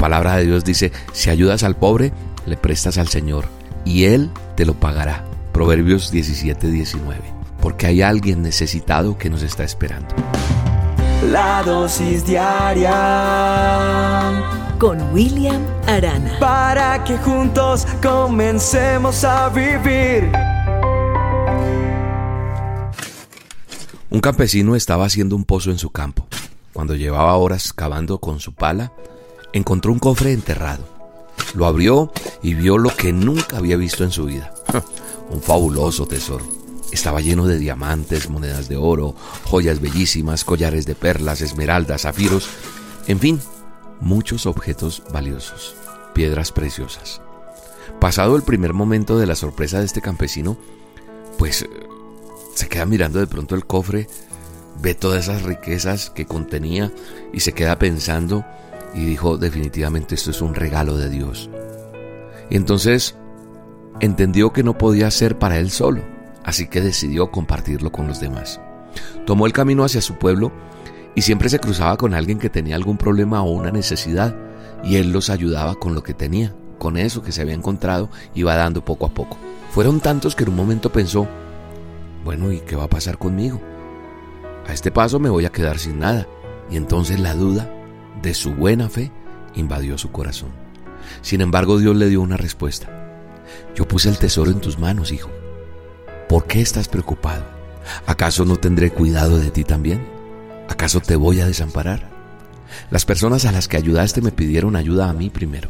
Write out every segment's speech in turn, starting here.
palabra de Dios dice, si ayudas al pobre, le prestas al Señor y Él te lo pagará. Proverbios 17, 19. Porque hay alguien necesitado que nos está esperando. La dosis diaria con William Arana. Para que juntos comencemos a vivir. Un campesino estaba haciendo un pozo en su campo. Cuando llevaba horas cavando con su pala, encontró un cofre enterrado. Lo abrió y vio lo que nunca había visto en su vida. un fabuloso tesoro. Estaba lleno de diamantes, monedas de oro, joyas bellísimas, collares de perlas, esmeraldas, zafiros, en fin, muchos objetos valiosos, piedras preciosas. Pasado el primer momento de la sorpresa de este campesino, pues se queda mirando de pronto el cofre, ve todas esas riquezas que contenía y se queda pensando y dijo definitivamente esto es un regalo de Dios. Y entonces entendió que no podía ser para él solo, así que decidió compartirlo con los demás. Tomó el camino hacia su pueblo y siempre se cruzaba con alguien que tenía algún problema o una necesidad y él los ayudaba con lo que tenía, con eso que se había encontrado, iba dando poco a poco. Fueron tantos que en un momento pensó, bueno, ¿y qué va a pasar conmigo? A este paso me voy a quedar sin nada. Y entonces la duda de su buena fe invadió su corazón. Sin embargo, Dios le dio una respuesta. Yo puse el tesoro en tus manos, hijo. ¿Por qué estás preocupado? ¿Acaso no tendré cuidado de ti también? ¿Acaso te voy a desamparar? Las personas a las que ayudaste me pidieron ayuda a mí primero.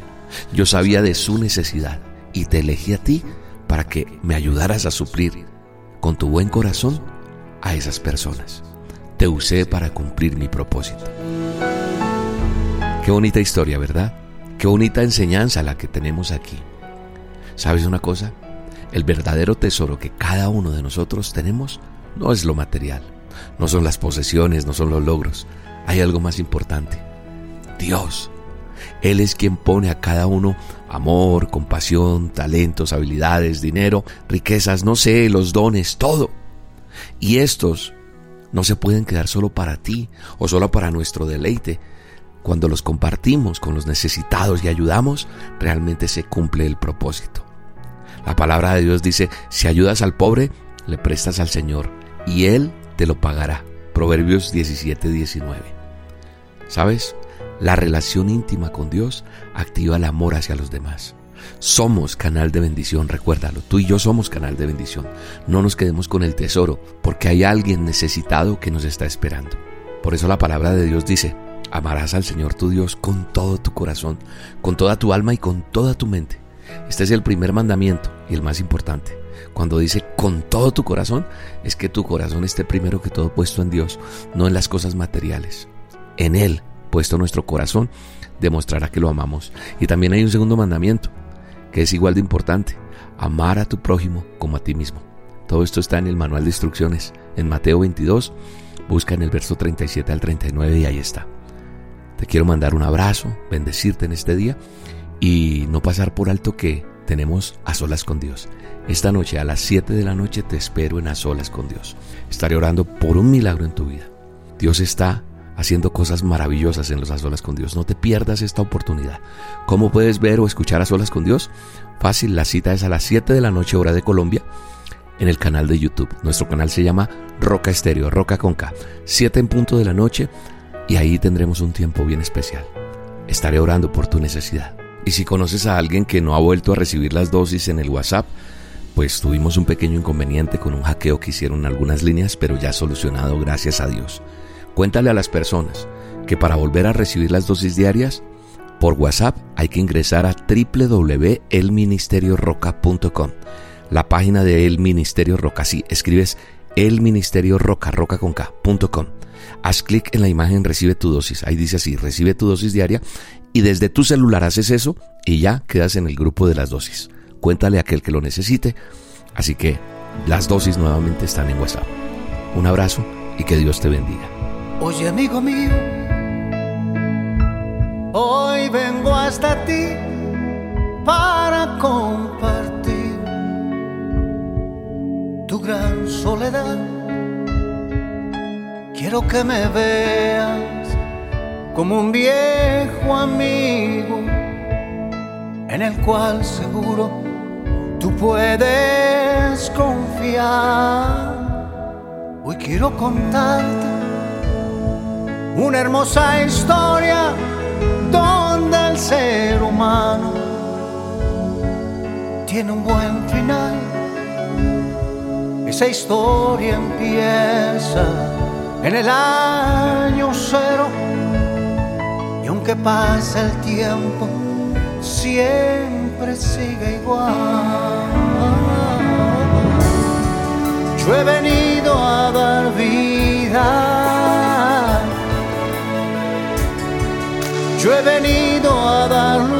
Yo sabía de su necesidad y te elegí a ti para que me ayudaras a suplir con tu buen corazón a esas personas. Te usé para cumplir mi propósito. Qué bonita historia, ¿verdad? Qué bonita enseñanza la que tenemos aquí. ¿Sabes una cosa? El verdadero tesoro que cada uno de nosotros tenemos no es lo material, no son las posesiones, no son los logros. Hay algo más importante. Dios. Él es quien pone a cada uno amor, compasión, talentos, habilidades, dinero, riquezas, no sé, los dones, todo. Y estos no se pueden quedar solo para ti o solo para nuestro deleite. Cuando los compartimos con los necesitados y ayudamos, realmente se cumple el propósito. La palabra de Dios dice, si ayudas al pobre, le prestas al Señor y Él te lo pagará. Proverbios 17, 19. ¿Sabes? La relación íntima con Dios activa el amor hacia los demás. Somos canal de bendición, recuérdalo. Tú y yo somos canal de bendición. No nos quedemos con el tesoro, porque hay alguien necesitado que nos está esperando. Por eso la palabra de Dios dice, amarás al Señor tu Dios con todo tu corazón, con toda tu alma y con toda tu mente. Este es el primer mandamiento y el más importante. Cuando dice con todo tu corazón, es que tu corazón esté primero que todo puesto en Dios, no en las cosas materiales. En Él puesto nuestro corazón, demostrará que lo amamos. Y también hay un segundo mandamiento, que es igual de importante, amar a tu prójimo como a ti mismo. Todo esto está en el manual de instrucciones, en Mateo 22, busca en el verso 37 al 39 y ahí está. Te quiero mandar un abrazo, bendecirte en este día y no pasar por alto que tenemos a solas con Dios. Esta noche a las 7 de la noche te espero en a solas con Dios. Estaré orando por un milagro en tu vida. Dios está haciendo cosas maravillosas en los A Solas con Dios. No te pierdas esta oportunidad. ¿Cómo puedes ver o escuchar A Solas con Dios? Fácil, la cita es a las 7 de la noche hora de Colombia en el canal de YouTube. Nuestro canal se llama Roca Estéreo, Roca con K. 7 en punto de la noche y ahí tendremos un tiempo bien especial. Estaré orando por tu necesidad. Y si conoces a alguien que no ha vuelto a recibir las dosis en el WhatsApp, pues tuvimos un pequeño inconveniente con un hackeo que hicieron algunas líneas, pero ya solucionado gracias a Dios. Cuéntale a las personas que para volver a recibir las dosis diarias, por WhatsApp hay que ingresar a www.elministerioroca.com. La página de El Ministerio Roca, sí, escribes El Ministerio Roca, roca con K.com. Haz clic en la imagen Recibe tu dosis. Ahí dice así, recibe tu dosis diaria y desde tu celular haces eso y ya quedas en el grupo de las dosis. Cuéntale a aquel que lo necesite. Así que las dosis nuevamente están en WhatsApp. Un abrazo y que Dios te bendiga. Oye amigo mío, hoy vengo hasta ti Que me veas como un viejo amigo en el cual seguro tú puedes confiar. Hoy quiero contarte una hermosa historia donde el ser humano tiene un buen final. Esa historia empieza en el año cero y aunque pasa el tiempo, siempre sigue igual. Yo he venido a dar vida. Yo he venido a dar luz.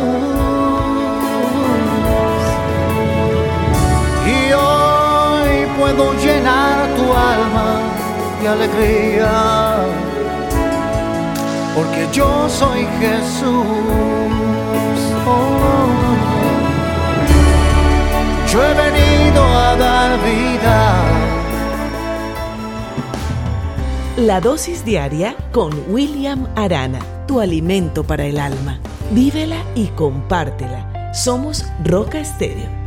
De alegría. Porque yo soy Jesús. Oh. Yo he venido a dar vida. La dosis diaria con William Arana, tu alimento para el alma. Vívela y compártela. Somos Roca Estéreo